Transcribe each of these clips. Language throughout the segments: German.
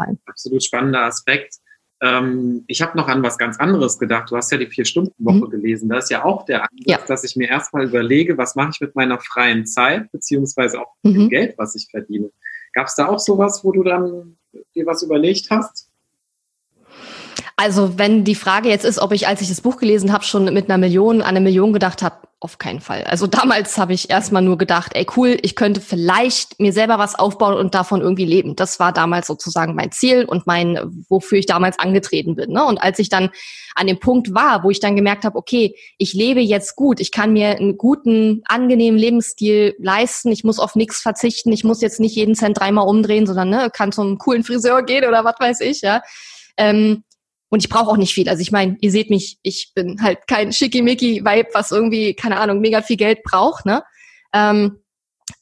gefallen. Absolut spannender Aspekt. Ähm, ich habe noch an was ganz anderes gedacht. Du hast ja die Vier-Stunden-Woche mhm. gelesen. Da ist ja auch der Ansatz, ja. dass ich mir erstmal überlege, was mache ich mit meiner freien Zeit, beziehungsweise auch mit mhm. dem Geld, was ich verdiene. Gab es da auch sowas, wo du dann dir was überlegt hast? Also wenn die Frage jetzt ist, ob ich, als ich das Buch gelesen habe, schon mit einer Million an eine Million gedacht habe, auf keinen Fall. Also damals habe ich erstmal nur gedacht, ey cool, ich könnte vielleicht mir selber was aufbauen und davon irgendwie leben. Das war damals sozusagen mein Ziel und mein, wofür ich damals angetreten bin. Ne? Und als ich dann an dem Punkt war, wo ich dann gemerkt habe, okay, ich lebe jetzt gut, ich kann mir einen guten, angenehmen Lebensstil leisten, ich muss auf nichts verzichten, ich muss jetzt nicht jeden Cent dreimal umdrehen, sondern ne, kann zum coolen Friseur gehen oder was weiß ich, ja. Ähm, und ich brauche auch nicht viel. Also ich meine, ihr seht mich, ich bin halt kein schickimicki-Vibe, was irgendwie, keine Ahnung, mega viel Geld braucht. Ne? Ähm,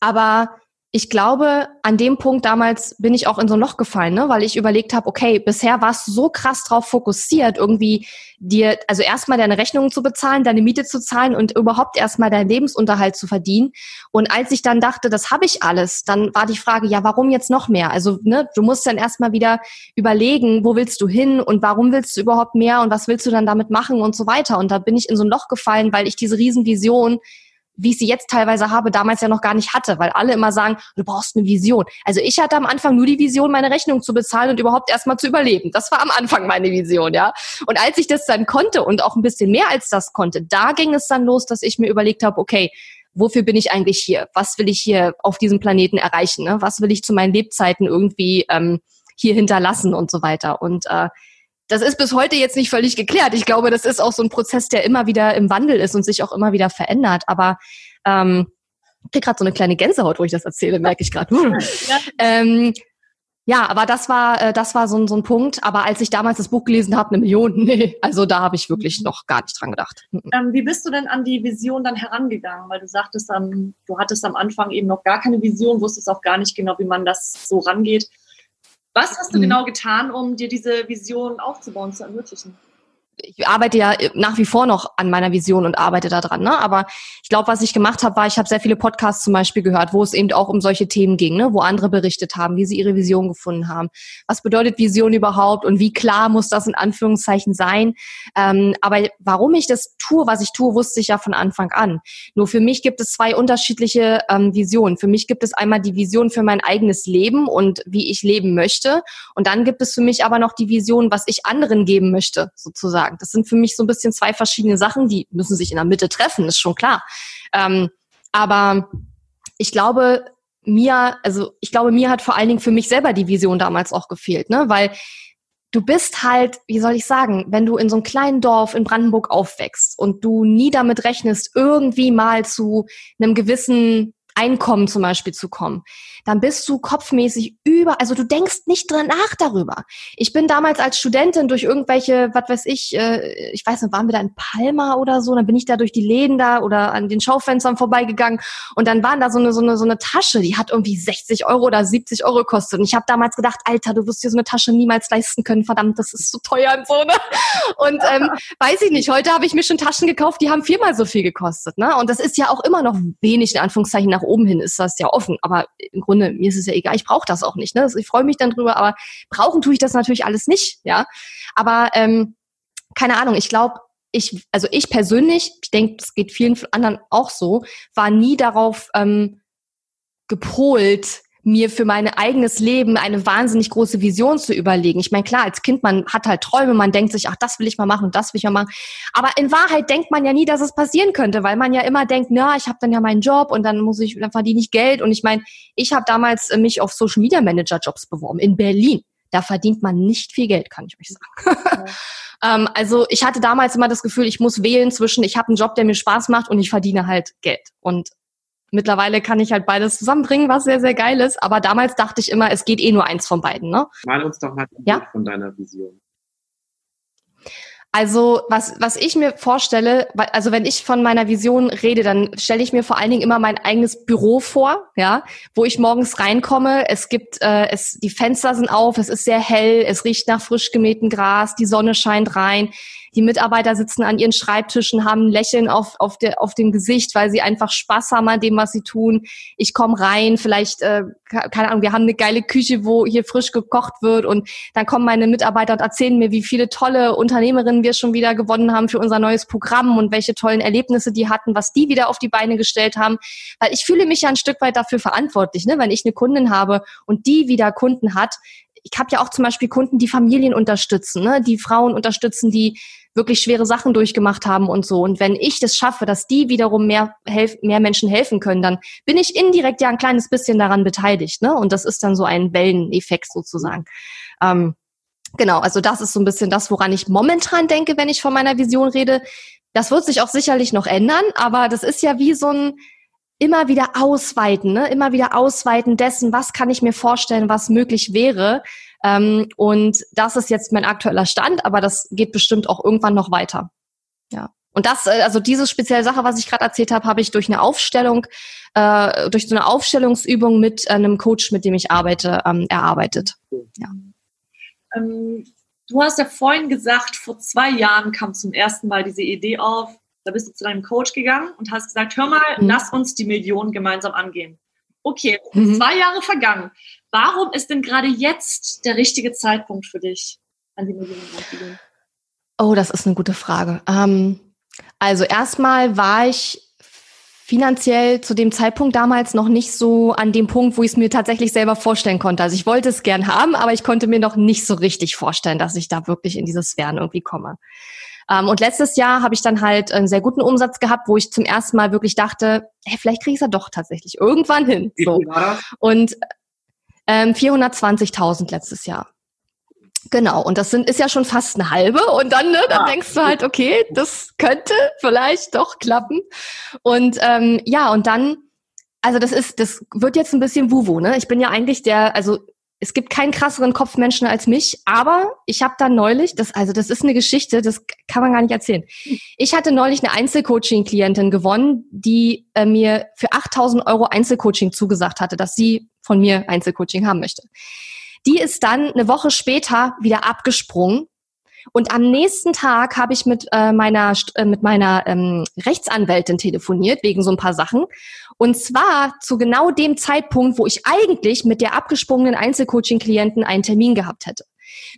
aber ich glaube, an dem Punkt damals bin ich auch in so ein Loch gefallen, ne? weil ich überlegt habe, okay, bisher warst du so krass drauf fokussiert, irgendwie dir, also erstmal deine Rechnungen zu bezahlen, deine Miete zu zahlen und überhaupt erstmal deinen Lebensunterhalt zu verdienen. Und als ich dann dachte, das habe ich alles, dann war die Frage, ja, warum jetzt noch mehr? Also, ne, du musst dann erstmal wieder überlegen, wo willst du hin und warum willst du überhaupt mehr und was willst du dann damit machen und so weiter. Und da bin ich in so ein Loch gefallen, weil ich diese Riesenvision wie ich sie jetzt teilweise habe, damals ja noch gar nicht hatte, weil alle immer sagen, du brauchst eine Vision. Also ich hatte am Anfang nur die Vision, meine Rechnung zu bezahlen und überhaupt erstmal zu überleben. Das war am Anfang meine Vision, ja. Und als ich das dann konnte und auch ein bisschen mehr als das konnte, da ging es dann los, dass ich mir überlegt habe, okay, wofür bin ich eigentlich hier? Was will ich hier auf diesem Planeten erreichen? Ne? Was will ich zu meinen Lebzeiten irgendwie ähm, hier hinterlassen und so weiter? Und äh, das ist bis heute jetzt nicht völlig geklärt. Ich glaube, das ist auch so ein Prozess, der immer wieder im Wandel ist und sich auch immer wieder verändert. Aber ähm, ich krieg gerade so eine kleine Gänsehaut, wo ich das erzähle, merke ich gerade. Ja. ähm, ja, aber das war äh, das war so, ein so ein Punkt. Aber als ich damals das Buch gelesen habe, eine Million, nee, also da habe ich wirklich noch gar nicht dran gedacht. Ähm, wie bist du denn an die Vision dann herangegangen? Weil du sagtest, ähm, du hattest am Anfang eben noch gar keine Vision, wusstest auch gar nicht genau, wie man das so rangeht. Was hast du mhm. genau getan, um dir diese Vision aufzubauen, zu ermöglichen? Ich arbeite ja nach wie vor noch an meiner Vision und arbeite daran. Ne? Aber ich glaube, was ich gemacht habe, war, ich habe sehr viele Podcasts zum Beispiel gehört, wo es eben auch um solche Themen ging, ne? wo andere berichtet haben, wie sie ihre Vision gefunden haben. Was bedeutet Vision überhaupt und wie klar muss das in Anführungszeichen sein? Ähm, aber warum ich das tue, was ich tue, wusste ich ja von Anfang an. Nur für mich gibt es zwei unterschiedliche ähm, Visionen. Für mich gibt es einmal die Vision für mein eigenes Leben und wie ich leben möchte. Und dann gibt es für mich aber noch die Vision, was ich anderen geben möchte, sozusagen sagen. Das sind für mich so ein bisschen zwei verschiedene Sachen, die müssen sich in der Mitte treffen, ist schon klar. Ähm, aber ich glaube, mir, also ich glaube, mir hat vor allen Dingen für mich selber die Vision damals auch gefehlt, ne? Weil du bist halt, wie soll ich sagen, wenn du in so einem kleinen Dorf in Brandenburg aufwächst und du nie damit rechnest, irgendwie mal zu einem gewissen Einkommen zum Beispiel zu kommen, dann bist du kopfmäßig über, also du denkst nicht dran nach darüber. Ich bin damals als Studentin durch irgendwelche, was weiß ich, äh, ich weiß nicht, waren wir da in Palma oder so, dann bin ich da durch die Läden da oder an den Schaufenstern vorbeigegangen und dann waren da so eine, so eine, so eine Tasche, die hat irgendwie 60 Euro oder 70 Euro gekostet und ich habe damals gedacht, Alter, du wirst dir so eine Tasche niemals leisten können, verdammt, das ist zu teuer und so, ne? Und ähm, weiß ich nicht, heute habe ich mir schon Taschen gekauft, die haben viermal so viel gekostet, ne? Und das ist ja auch immer noch wenig, in Anführungszeichen, nach oben hin ist das ja offen. Aber im Grunde, mir ist es ja egal, ich brauche das auch nicht. Ne? Ich freue mich dann drüber, aber brauchen tue ich das natürlich alles nicht, ja. Aber ähm, keine Ahnung, ich glaube, ich, also ich persönlich, ich denke, es geht vielen anderen auch so, war nie darauf ähm, gepolt, mir für mein eigenes Leben eine wahnsinnig große Vision zu überlegen. Ich meine, klar, als Kind, man hat halt Träume, man denkt sich, ach, das will ich mal machen und das will ich mal machen. Aber in Wahrheit denkt man ja nie, dass es passieren könnte, weil man ja immer denkt, na, ich habe dann ja meinen Job und dann muss ich, dann verdiene ich Geld. Und ich meine, ich habe damals äh, mich auf Social Media Manager Jobs beworben in Berlin. Da verdient man nicht viel Geld, kann ich euch sagen. ähm, also ich hatte damals immer das Gefühl, ich muss wählen zwischen, ich habe einen Job, der mir Spaß macht und ich verdiene halt Geld. Und Mittlerweile kann ich halt beides zusammenbringen, was sehr, sehr geil ist. Aber damals dachte ich immer, es geht eh nur eins von beiden. Ne? Mal uns doch mal ein ja? Von deiner Vision. Also was, was ich mir vorstelle, also wenn ich von meiner Vision rede, dann stelle ich mir vor allen Dingen immer mein eigenes Büro vor, ja, wo ich morgens reinkomme. Es gibt, äh, es, die Fenster sind auf, es ist sehr hell, es riecht nach frisch gemähtem Gras, die Sonne scheint rein Die Mitarbeiter sitzen an ihren Schreibtischen, haben ein Lächeln auf, auf, der, auf dem Gesicht, weil sie einfach Spaß haben an dem, was sie tun. Ich komme rein, vielleicht, äh, keine Ahnung, wir haben eine geile Küche, wo hier frisch gekocht wird und dann kommen meine Mitarbeiter und erzählen mir, wie viele tolle Unternehmerinnen wir schon wieder gewonnen haben für unser neues Programm und welche tollen Erlebnisse die hatten, was die wieder auf die Beine gestellt haben. Weil ich fühle mich ja ein Stück weit dafür verantwortlich, ne? wenn ich eine Kundin habe und die wieder Kunden hat, ich habe ja auch zum Beispiel Kunden, die Familien unterstützen, ne? die Frauen unterstützen, die wirklich schwere Sachen durchgemacht haben und so. Und wenn ich das schaffe, dass die wiederum mehr, helf mehr Menschen helfen können, dann bin ich indirekt ja ein kleines bisschen daran beteiligt. Ne? Und das ist dann so ein Welleneffekt sozusagen. Ähm, genau, also das ist so ein bisschen das, woran ich momentan denke, wenn ich von meiner Vision rede. Das wird sich auch sicherlich noch ändern, aber das ist ja wie so ein immer wieder ausweiten, ne? immer wieder ausweiten dessen, was kann ich mir vorstellen, was möglich wäre. Ähm, und das ist jetzt mein aktueller Stand, aber das geht bestimmt auch irgendwann noch weiter. Ja. Und das, äh, also diese spezielle Sache, was ich gerade erzählt habe, habe ich durch eine Aufstellung, äh, durch so eine Aufstellungsübung mit einem Coach, mit dem ich arbeite, ähm, erarbeitet. Ja. Ähm, du hast ja vorhin gesagt, vor zwei Jahren kam zum ersten Mal diese Idee auf, da bist du zu deinem Coach gegangen und hast gesagt, hör mal, mhm. lass uns die Millionen gemeinsam angehen. Okay, mhm. zwei Jahre vergangen. Warum ist denn gerade jetzt der richtige Zeitpunkt für dich, an die Millionen ranzugehen? Oh, das ist eine gute Frage. Ähm, also erstmal war ich finanziell zu dem Zeitpunkt damals noch nicht so an dem Punkt, wo ich es mir tatsächlich selber vorstellen konnte. Also ich wollte es gern haben, aber ich konnte mir noch nicht so richtig vorstellen, dass ich da wirklich in diese Sphären irgendwie komme. Ähm, und letztes Jahr habe ich dann halt einen sehr guten Umsatz gehabt, wo ich zum ersten Mal wirklich dachte, hey, vielleicht kriege ich es ja doch tatsächlich irgendwann hin. So. Und ähm, 420.000 letztes Jahr. Genau, und das sind, ist ja schon fast eine halbe. Und dann, ne, dann ah. denkst du halt, okay, das könnte vielleicht doch klappen. Und ähm, ja, und dann, also das ist, das wird jetzt ein bisschen Wuwu, ne? Ich bin ja eigentlich der, also es gibt keinen krasseren Kopfmenschen als mich, aber ich habe da neulich, das also das ist eine Geschichte, das kann man gar nicht erzählen. Ich hatte neulich eine Einzelcoaching-Klientin gewonnen, die äh, mir für 8.000 Euro Einzelcoaching zugesagt hatte, dass sie von mir Einzelcoaching haben möchte. Die ist dann eine Woche später wieder abgesprungen und am nächsten Tag habe ich mit äh, meiner äh, mit meiner ähm, Rechtsanwältin telefoniert wegen so ein paar Sachen und zwar zu genau dem Zeitpunkt, wo ich eigentlich mit der abgesprungenen Einzelcoaching-Klienten einen Termin gehabt hätte.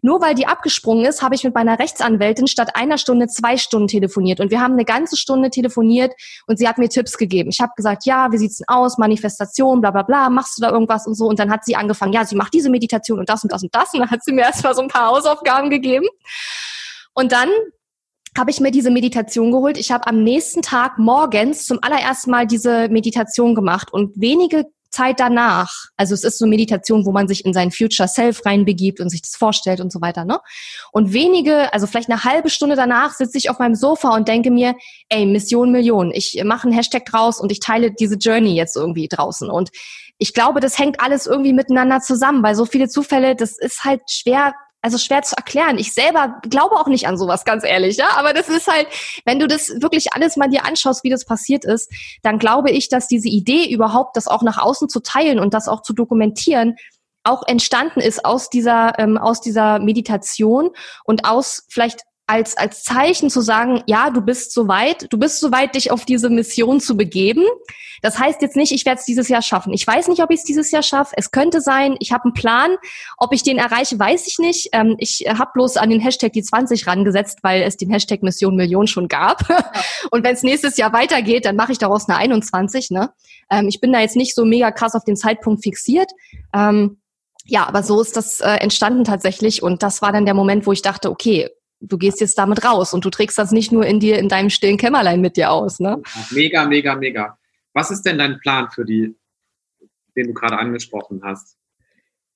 Nur weil die abgesprungen ist, habe ich mit meiner Rechtsanwältin statt einer Stunde zwei Stunden telefoniert. Und wir haben eine ganze Stunde telefoniert und sie hat mir Tipps gegeben. Ich habe gesagt, ja, wie sieht's denn aus? Manifestation, bla bla bla, machst du da irgendwas und so. Und dann hat sie angefangen, ja, sie macht diese Meditation und das und das und das. Und dann hat sie mir erstmal so ein paar Hausaufgaben gegeben. Und dann habe ich mir diese Meditation geholt. Ich habe am nächsten Tag morgens zum allerersten Mal diese Meditation gemacht und wenige Zeit danach, also es ist so Meditation, wo man sich in sein Future Self reinbegibt und sich das vorstellt und so weiter, ne? Und wenige, also vielleicht eine halbe Stunde danach sitze ich auf meinem Sofa und denke mir, ey, Mission Million, ich mache einen Hashtag draus und ich teile diese Journey jetzt irgendwie draußen und ich glaube, das hängt alles irgendwie miteinander zusammen, weil so viele Zufälle, das ist halt schwer also schwer zu erklären. Ich selber glaube auch nicht an sowas, ganz ehrlich, ja. Aber das ist halt, wenn du das wirklich alles mal dir anschaust, wie das passiert ist, dann glaube ich, dass diese Idee überhaupt, das auch nach außen zu teilen und das auch zu dokumentieren, auch entstanden ist aus dieser ähm, aus dieser Meditation und aus vielleicht als, als Zeichen zu sagen, ja, du bist soweit, du bist soweit, dich auf diese Mission zu begeben. Das heißt jetzt nicht, ich werde es dieses Jahr schaffen. Ich weiß nicht, ob ich es dieses Jahr schaffe. Es könnte sein, ich habe einen Plan. Ob ich den erreiche, weiß ich nicht. Ähm, ich habe bloß an den Hashtag die 20 rangesetzt, weil es den Hashtag Mission Million schon gab. Und wenn es nächstes Jahr weitergeht, dann mache ich daraus eine 21. Ne? Ähm, ich bin da jetzt nicht so mega krass auf den Zeitpunkt fixiert. Ähm, ja, aber so ist das äh, entstanden tatsächlich. Und das war dann der Moment, wo ich dachte, okay, du gehst jetzt damit raus und du trägst das nicht nur in dir, in deinem stillen Kämmerlein mit dir aus. Ne? Mega, mega, mega. Was ist denn dein Plan für die, den du gerade angesprochen hast?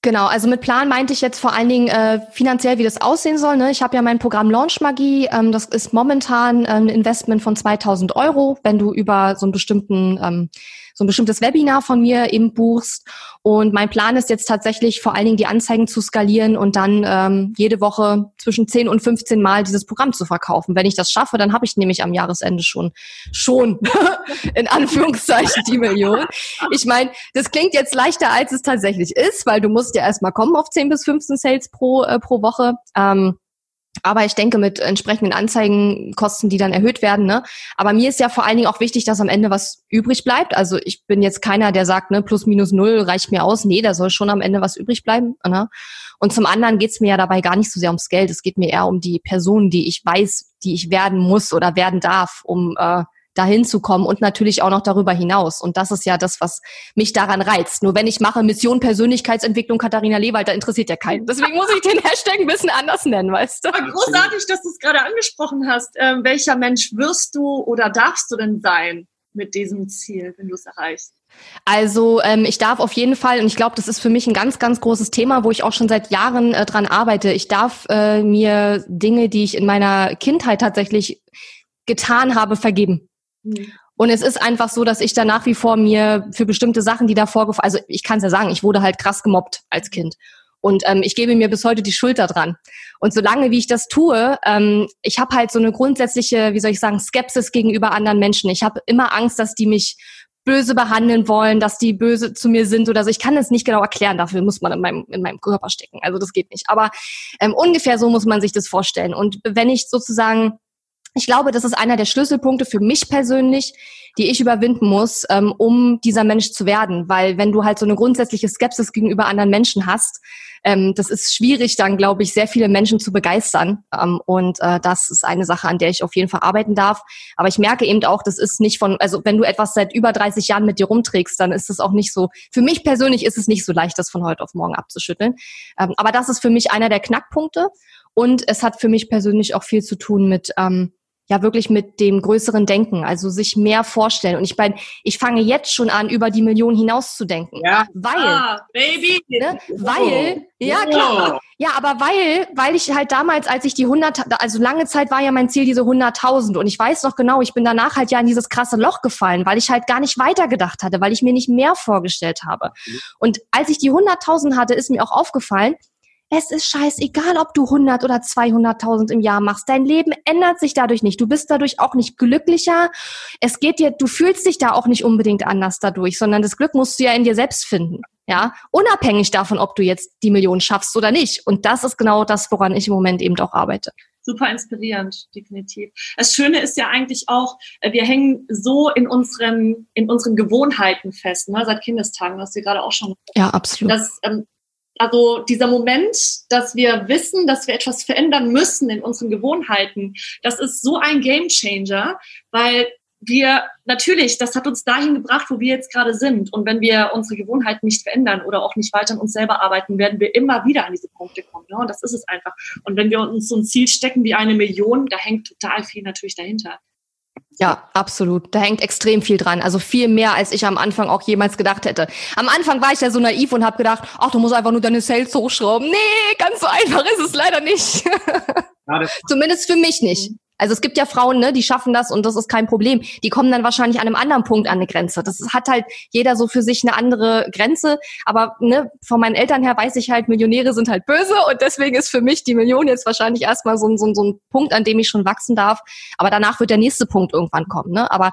Genau, also mit Plan meinte ich jetzt vor allen Dingen äh, finanziell, wie das aussehen soll. Ne? Ich habe ja mein Programm Launch Magie. Ähm, das ist momentan ein Investment von 2000 Euro, wenn du über so einen bestimmten ähm, so ein bestimmtes Webinar von mir eben buchst. Und mein Plan ist jetzt tatsächlich vor allen Dingen die Anzeigen zu skalieren und dann ähm, jede Woche zwischen 10 und 15 Mal dieses Programm zu verkaufen. Wenn ich das schaffe, dann habe ich nämlich am Jahresende schon, schon in Anführungszeichen die Million. Ich meine, das klingt jetzt leichter, als es tatsächlich ist, weil du musst ja erstmal kommen auf 10 bis 15 Sales pro, äh, pro Woche. Ähm, Aber ich denke mit entsprechenden Anzeigenkosten, die dann erhöht werden. Ne? Aber mir ist ja vor allen Dingen auch wichtig, dass am Ende was übrig bleibt. Also ich bin jetzt keiner, der sagt, ne, plus minus null reicht mir aus. Nee, da soll schon am Ende was übrig bleiben. Ne? Und zum anderen geht's mir ja dabei gar nicht so sehr ums Geld. Es geht mir eher um die Person, die ich weiß, die ich werden muss oder werden darf, um äh, dahin zu kommen und natürlich auch noch darüber hinaus. Und das ist ja das, was mich daran reizt. Nur wenn ich mache Mission Persönlichkeitsentwicklung Katharina Lewald, da interessiert ja keinen. Deswegen muss ich den Hashtag ein bisschen anders nennen, weißt du? Aber großartig, dass du es gerade angesprochen hast. Ähm, welcher Mensch wirst du oder darfst du denn sein mit diesem Ziel, wenn du es erreichst? Also ähm, ich darf auf jeden Fall, und ich glaube, das ist für mich ein ganz, ganz großes Thema, wo ich auch schon seit Jahren äh, dran arbeite. Ich darf äh, mir Dinge, die ich in meiner Kindheit tatsächlich getan habe, vergeben. Mhm. Und es ist einfach so, dass ich da nach wie vor mir für bestimmte Sachen, die da vorgefallen, also ich kann es ja sagen, ich wurde halt krass gemobbt als Kind. Und ähm, ich gebe mir bis heute die Schulter dran. Und solange wie ich das tue, ähm, ich habe halt so eine grundsätzliche, wie soll ich sagen, Skepsis gegenüber anderen Menschen. Ich habe immer Angst, dass die mich böse behandeln wollen, dass die böse zu mir sind oder so. Ich kann es nicht genau erklären, dafür muss man in meinem, in meinem Körper stecken. Also das geht nicht. Aber ähm, ungefähr so muss man sich das vorstellen. Und wenn ich sozusagen ich glaube, das ist einer der Schlüsselpunkte für mich persönlich, die ich überwinden muss, ähm, um dieser Mensch zu werden. Weil wenn du halt so eine grundsätzliche Skepsis gegenüber anderen Menschen hast, ähm, das ist schwierig, dann glaube ich, sehr viele Menschen zu begeistern. Ähm, und äh, das ist eine Sache, an der ich auf jeden Fall arbeiten darf. Aber ich merke eben auch, das ist nicht von, also wenn du etwas seit über 30 Jahren mit dir rumträgst, dann ist es auch nicht so, für mich persönlich ist es nicht so leicht, das von heute auf morgen abzuschütteln. Aber das ist für mich einer der Knackpunkte. Und es hat für mich persönlich auch viel zu tun mit, ähm, ja wirklich mit dem größeren Denken, also sich mehr vorstellen. Und ich meine, ich fange jetzt schon an, über die Million hinaus zu denken. Ja. Weil, ah, Baby. Ne, weil, oh. ja klar. Ja, aber weil, weil ich halt damals, als ich die 100, also lange Zeit war ja mein Ziel diese 100.000 und ich weiß noch genau, ich bin danach halt ja in dieses krasse Loch gefallen, weil ich halt gar nicht weitergedacht hatte, weil ich mir nicht mehr vorgestellt habe. Mhm. Und als ich die 100.000 hatte, ist mir auch aufgefallen, es ist scheißegal, ob du 100 oder 200.000 im Jahr machst. Dein Leben ändert sich dadurch nicht. Du bist dadurch auch nicht glücklicher. Es geht dir, du fühlst dich da auch nicht unbedingt anders dadurch, sondern das Glück musst du ja in dir selbst finden. Ja, unabhängig davon, ob du jetzt die Million schaffst oder nicht. Und das ist genau das, woran ich im Moment eben auch arbeite super inspirierend, definitiv. Das Schöne ist ja eigentlich auch, äh, wir hängen so in unseren, in unseren Gewohnheiten fest, ne, seit Kindestagen, hast du gerade auch schon. Ja, absolut. Dass, ähm, also dieser Moment, dass wir wissen, dass wir etwas verändern müssen in unseren Gewohnheiten, das ist so ein Game Changer, weil wir natürlich, das hat uns dahin gebracht, wo wir jetzt gerade sind. Und wenn wir unsere Gewohnheiten nicht verändern oder auch nicht weiter an uns selber arbeiten, werden wir immer wieder an diese Punkte kommen. Ne? Und das ist es einfach. Und wenn wir uns so ein Ziel stecken wie eine Million, da hängt total viel natürlich dahinter. Ja, absolut. Da hängt extrem viel dran. Also viel mehr, als ich am Anfang auch jemals gedacht hätte. Am Anfang war ich ja so naiv und habe gedacht, ach, du musst einfach nur deine Sales hochschrauben. Nee, ganz so einfach ist es leider nicht. Ja, Zumindest für mich nicht. Also es gibt ja Frauen, ne, die schaffen das und das ist kein Problem. Die kommen dann wahrscheinlich an einem anderen Punkt an eine Grenze. Das hat halt jeder so für sich eine andere Grenze. Aber ne, von meinen Eltern her weiß ich halt, Millionäre sind halt böse und deswegen ist für mich die Million jetzt wahrscheinlich erstmal so, so, so ein Punkt, an dem ich schon wachsen darf. Aber danach wird der nächste Punkt irgendwann kommen. Ne? Aber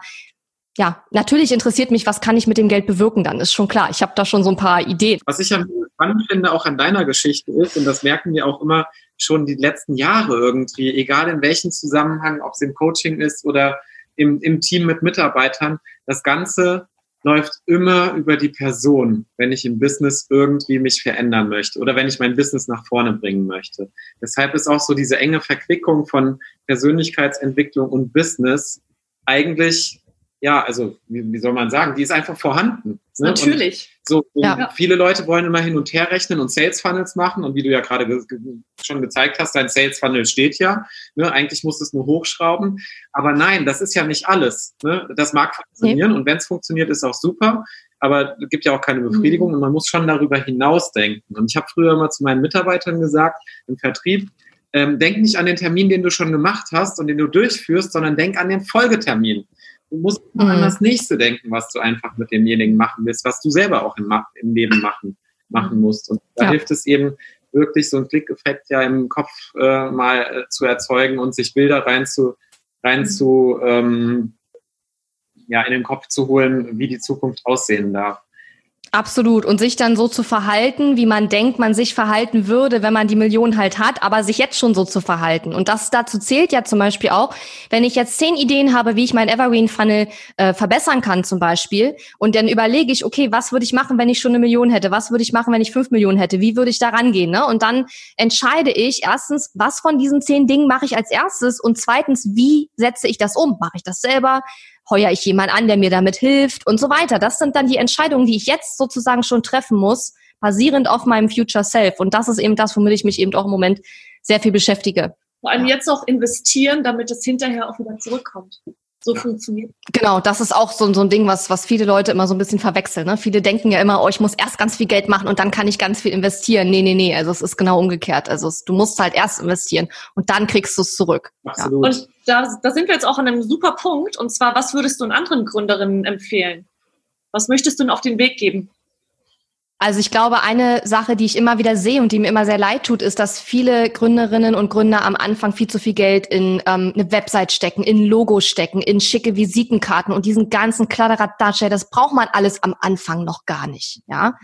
ja, natürlich interessiert mich, was kann ich mit dem Geld bewirken dann, ist schon klar. Ich habe da schon so ein paar Ideen. Was ich ja spannend finde, auch an deiner Geschichte ist, und das merken wir auch immer schon die letzten Jahre irgendwie, egal in welchem Zusammenhang, ob es im Coaching ist oder im, im Team mit Mitarbeitern, das Ganze läuft immer über die Person, wenn ich im Business irgendwie mich verändern möchte oder wenn ich mein Business nach vorne bringen möchte. Deshalb ist auch so diese enge Verquickung von Persönlichkeitsentwicklung und Business eigentlich ja, also wie, wie, soll man sagen, die ist einfach vorhanden. Ne? Natürlich. Und so ja. viele Leute wollen immer hin und her rechnen und Sales Funnels machen und wie du ja gerade ge schon gezeigt hast, dein Sales Funnel steht ja. Ne? Eigentlich musst du es nur hochschrauben, aber nein, das ist ja nicht alles. Ne? Das mag funktionieren nee. und wenn es funktioniert, ist auch super. Aber es gibt ja auch keine Befriedigung mhm. und man muss schon darüber hinaus denken. Und ich habe früher immer zu meinen Mitarbeitern gesagt, im Vertrieb, ähm, denk nicht an den Termin, den du schon gemacht hast und den du durchführst, sondern denk an den Folgetermin. Du musst mhm. an das nächste denken, was du einfach mit demjenigen machen willst, was du selber auch im, im Leben machen, machen mhm. musst. Und da ja. hilft es eben wirklich, so einen Klickeffekt ja im Kopf äh, mal äh, zu erzeugen und sich Bilder rein zu, rein mhm. zu ähm, ja, in den Kopf zu holen, wie die Zukunft aussehen darf. Absolut. Und sich dann so zu verhalten, wie man denkt, man sich verhalten würde, wenn man die Million halt hat, aber sich jetzt schon so zu verhalten. Und das dazu zählt ja zum Beispiel auch, wenn ich jetzt zehn Ideen habe, wie ich mein Evergreen Funnel äh, verbessern kann zum Beispiel, und dann überlege ich, okay, was würde ich machen, wenn ich schon eine Million hätte? Was würde ich machen, wenn ich fünf Millionen hätte? Wie würde ich da rangehen? Ne? Und dann entscheide ich erstens, was von diesen zehn Dingen mache ich als erstes und zweitens, wie setze ich das um? Mache ich das selber? Heuer ich jemand an, der mir damit hilft und so weiter. Das sind dann die Entscheidungen, die ich jetzt sozusagen schon treffen muss, basierend auf meinem Future Self. Und das ist eben das, womit ich mich eben auch im Moment sehr viel beschäftige. Vor allem jetzt auch investieren, damit es hinterher auch wieder zurückkommt so ja. funktioniert. Genau, das ist auch so, so ein Ding, was, was viele Leute immer so ein bisschen verwechseln. Ne? Viele denken ja immer, oh, ich muss erst ganz viel Geld machen und dann kann ich ganz viel investieren. Nee, nee, nee, also es ist genau umgekehrt. Also es, du musst halt erst investieren und dann kriegst du es zurück. Absolut. Ja. Und da, da sind wir jetzt auch an einem super Punkt. Und zwar, was würdest du anderen Gründerinnen empfehlen? Was möchtest du ihnen auf den Weg geben? Also ich glaube, eine Sache, die ich immer wieder sehe und die mir immer sehr leid tut, ist, dass viele Gründerinnen und Gründer am Anfang viel zu viel Geld in ähm, eine Website stecken, in Logo stecken, in schicke Visitenkarten und diesen ganzen Kladderadatsch. Das braucht man alles am Anfang noch gar nicht. Ja,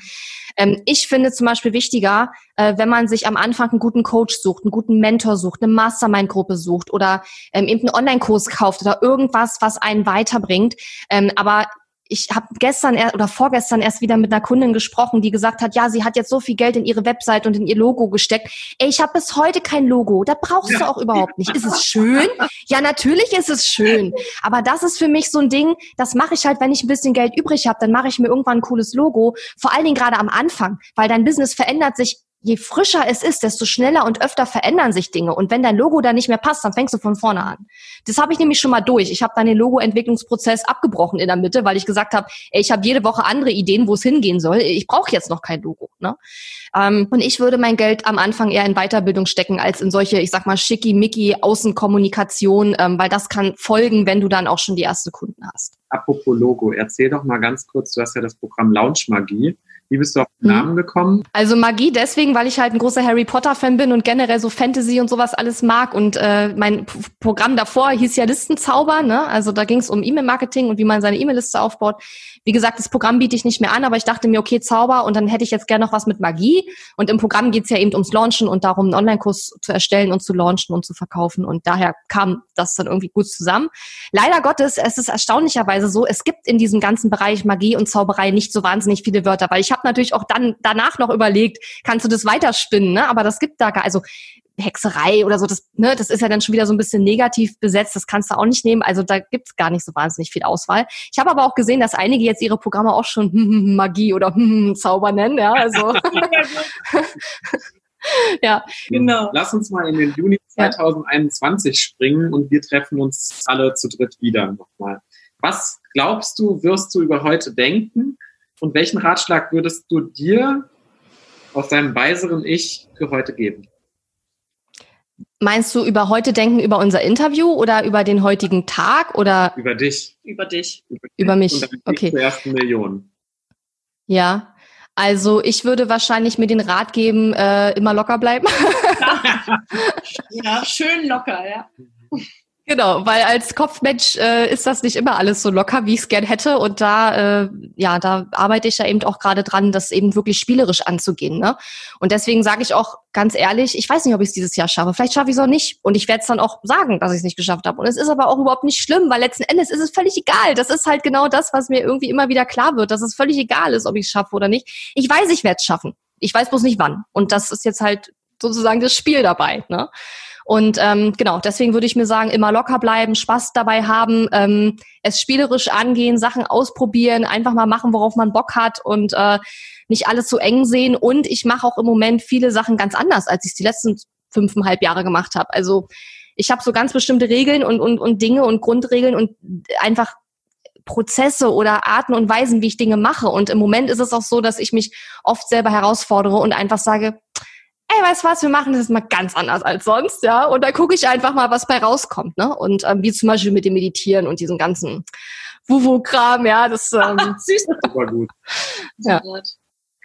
ähm, ich finde zum Beispiel wichtiger, äh, wenn man sich am Anfang einen guten Coach sucht, einen guten Mentor sucht, eine Mastermind-Gruppe sucht oder ähm, eben einen Online-Kurs kauft oder irgendwas, was einen weiterbringt. Ähm, aber ich habe gestern oder vorgestern erst wieder mit einer Kundin gesprochen, die gesagt hat, ja, sie hat jetzt so viel Geld in ihre Website und in ihr Logo gesteckt. Ey, ich habe bis heute kein Logo. Da brauchst ja. du auch überhaupt nicht. Ist es schön? Ja, natürlich ist es schön. Aber das ist für mich so ein Ding, das mache ich halt, wenn ich ein bisschen Geld übrig habe, dann mache ich mir irgendwann ein cooles Logo. Vor allen Dingen gerade am Anfang, weil dein Business verändert sich je frischer es ist, desto schneller und öfter verändern sich Dinge. Und wenn dein Logo da nicht mehr passt, dann fängst du von vorne an. Das habe ich nämlich schon mal durch. Ich habe dann den Logo-Entwicklungsprozess abgebrochen in der Mitte, weil ich gesagt habe, ich habe jede Woche andere Ideen, wo es hingehen soll. Ich brauche jetzt noch kein Logo. Ne? Ähm, und ich würde mein Geld am Anfang eher in Weiterbildung stecken, als in solche, ich sag mal, schicki-micki Außenkommunikation, ähm, weil das kann folgen, wenn du dann auch schon die ersten Kunden hast. Apropos Logo, erzähl doch mal ganz kurz, du hast ja das Programm Launch Magie. Wie bist du auf den mhm. Namen gekommen? Also Magie deswegen, weil ich halt ein großer Harry Potter-Fan bin und generell so Fantasy und sowas alles mag. Und äh, mein P Programm davor hieß ja Listenzauber. Ne? Also da ging es um E-Mail-Marketing und wie man seine E-Mail-Liste aufbaut. Wie gesagt, das Programm biete ich nicht mehr an, aber ich dachte mir, okay, Zauber und dann hätte ich jetzt gerne noch was mit Magie. Und im Programm geht's ja eben ums Launchen und darum, einen Online-Kurs zu erstellen und zu launchen und zu verkaufen. Und daher kam das dann irgendwie gut zusammen. Leider Gottes, es ist erstaunlicherweise so, es gibt in diesem ganzen Bereich Magie und Zauberei nicht so wahnsinnig viele Wörter, weil ich habe natürlich auch dann danach noch überlegt, kannst du das weiterspinnen, ne? Aber das gibt da gar, also Hexerei oder so, das, ne, das ist ja dann schon wieder so ein bisschen negativ besetzt, das kannst du auch nicht nehmen. Also da gibt's gar nicht so wahnsinnig viel Auswahl. Ich habe aber auch gesehen, dass einige jetzt ihre Programme auch schon Magie oder Zauber nennen, ja. Also. ja, genau. Lass uns mal in den Juni 2021 ja. springen und wir treffen uns alle zu dritt wieder nochmal. Was glaubst du, wirst du über heute denken? Und welchen Ratschlag würdest du dir aus deinem weiseren Ich für heute geben? Meinst du über heute denken, über unser Interview oder über den heutigen Tag oder? Über dich. Über dich. Über, mich. okay. Die ersten Millionen. Ja. Also ich würde wahrscheinlich mir den Rat geben, äh, immer locker bleiben. ja, schön locker, ja. Genau, weil als Kopfmensch äh, ist das nicht immer alles so locker, wie ich es gern hätte. Und da, äh, ja, da arbeite ich ja eben auch gerade dran, das eben wirklich spielerisch anzugehen. Ne? Und deswegen sage ich auch ganz ehrlich, ich weiß nicht, ob ich es dieses Jahr schaffe. Vielleicht schaffe ich es auch nicht. Und ich werde es dann auch sagen, dass ich es nicht geschafft habe. Und es ist aber auch überhaupt nicht schlimm, weil letzten Endes ist es völlig egal. Das ist halt genau das, was mir irgendwie immer wieder klar wird, dass es völlig egal ist, ob ich es schaffe oder nicht. Ich weiß, ich werde es schaffen. Ich weiß bloß nicht wann. Und das ist jetzt halt sozusagen das Spiel dabei. Ne? Und ähm, genau, deswegen würde ich mir sagen, immer locker bleiben, Spaß dabei haben, ähm, es spielerisch angehen, Sachen ausprobieren, einfach mal machen, worauf man Bock hat und äh, nicht alles so eng sehen. Und ich mache auch im Moment viele Sachen ganz anders, als ich es die letzten fünfeinhalb Jahre gemacht habe. Also ich habe so ganz bestimmte Regeln und, und, und Dinge und Grundregeln und einfach Prozesse oder Arten und Weisen, wie ich Dinge mache. Und im Moment ist es auch so, dass ich mich oft selber herausfordere und einfach sage, ey, weißt du was, wir machen das mal ganz anders als sonst, ja. Und da gucke ich einfach mal, was bei rauskommt, ne? Und ähm, wie zum Beispiel mit dem Meditieren und diesem ganzen Wuwu-Kram, ja, das ähm, süß. Super gut. Ja.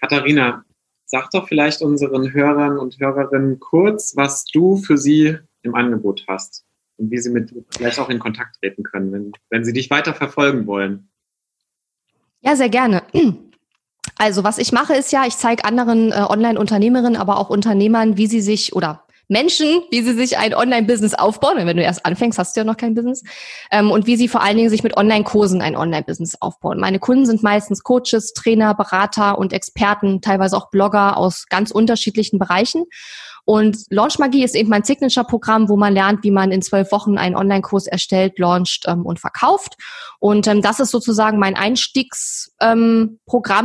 Katharina, sag doch vielleicht unseren Hörern und Hörerinnen kurz, was du für sie im Angebot hast und wie sie mit vielleicht auch in Kontakt treten können, wenn, wenn sie dich weiter verfolgen wollen. Ja, sehr gerne. Also was ich mache ist ja, ich zeige anderen äh, Online-Unternehmerinnen, aber auch Unternehmern, wie sie sich oder Menschen, wie sie sich ein Online-Business aufbauen. Wenn du erst anfängst, hast du ja noch kein Business. Ähm, und wie sie vor allen Dingen sich mit Online-Kursen ein Online-Business aufbauen. Meine Kunden sind meistens Coaches, Trainer, Berater und Experten, teilweise auch Blogger aus ganz unterschiedlichen Bereichen. Und Launch Magie ist eben mein Signature-Programm, wo man lernt, wie man in zwölf Wochen einen Online-Kurs erstellt, launcht ähm, und verkauft. Und ähm, das ist sozusagen mein Einstiegsprogramm,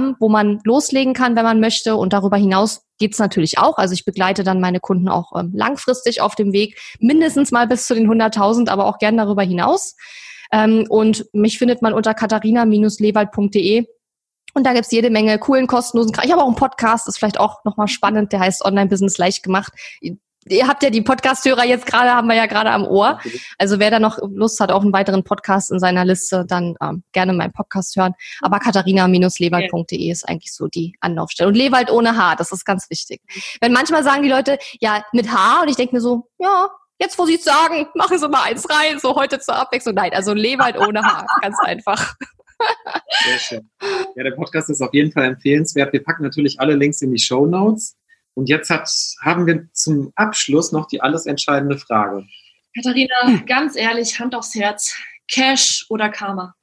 ähm, wo man loslegen kann, wenn man möchte. Und darüber hinaus geht's natürlich auch. Also ich begleite dann meine Kunden auch ähm, langfristig auf dem Weg, mindestens mal bis zu den 100.000, aber auch gern darüber hinaus. Ähm, und mich findet man unter katharina-lewald.de und da gibt's jede Menge coolen, kostenlosen. Ich habe auch einen Podcast, ist vielleicht auch nochmal spannend, der heißt Online-Business leicht gemacht. Ihr habt ja die Podcast-Hörer jetzt gerade, haben wir ja gerade am Ohr. Also wer da noch Lust hat auf einen weiteren Podcast in seiner Liste, dann ähm, gerne meinen Podcast hören. Aber katharina-lewald.de ist eigentlich so die Anlaufstelle. Und Lewald ohne H, das ist ganz wichtig. Wenn manchmal sagen die Leute, ja, mit H, und ich denke mir so, ja, jetzt wo sie es sagen, machen Sie mal eins rein, so heute zur Abwechslung. Nein, also Lewald ohne H, ganz einfach. Sehr schön. Ja, der Podcast ist auf jeden Fall empfehlenswert. Wir packen natürlich alle Links in die Show Notes. Und jetzt hat, haben wir zum Abschluss noch die alles entscheidende Frage. Katharina, ganz ehrlich, Hand aufs Herz. Cash oder Karma?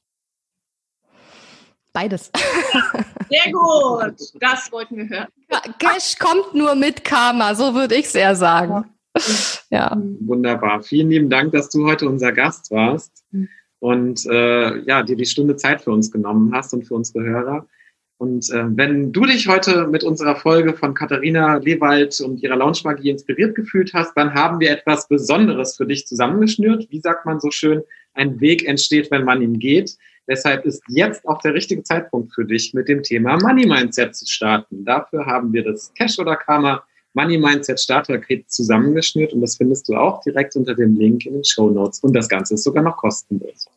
Beides. Sehr gut. Das wollten wir hören. Cash kommt nur mit Karma, so würde ich es eher sagen. Ja. Wunderbar. Vielen lieben Dank, dass du heute unser Gast warst. Und äh, ja, dir die Stunde Zeit für uns genommen hast und für unsere Hörer. Und äh, wenn du dich heute mit unserer Folge von Katharina Lewald und ihrer Launchmagie inspiriert gefühlt hast, dann haben wir etwas Besonderes für dich zusammengeschnürt. Wie sagt man so schön, ein Weg entsteht, wenn man ihn geht. Deshalb ist jetzt auch der richtige Zeitpunkt für dich, mit dem Thema Money Mindset zu starten. Dafür haben wir das Cash oder Karma Money Mindset Starterkit zusammengeschnürt und das findest du auch direkt unter dem Link in den Show Notes und das Ganze ist sogar noch kostenlos.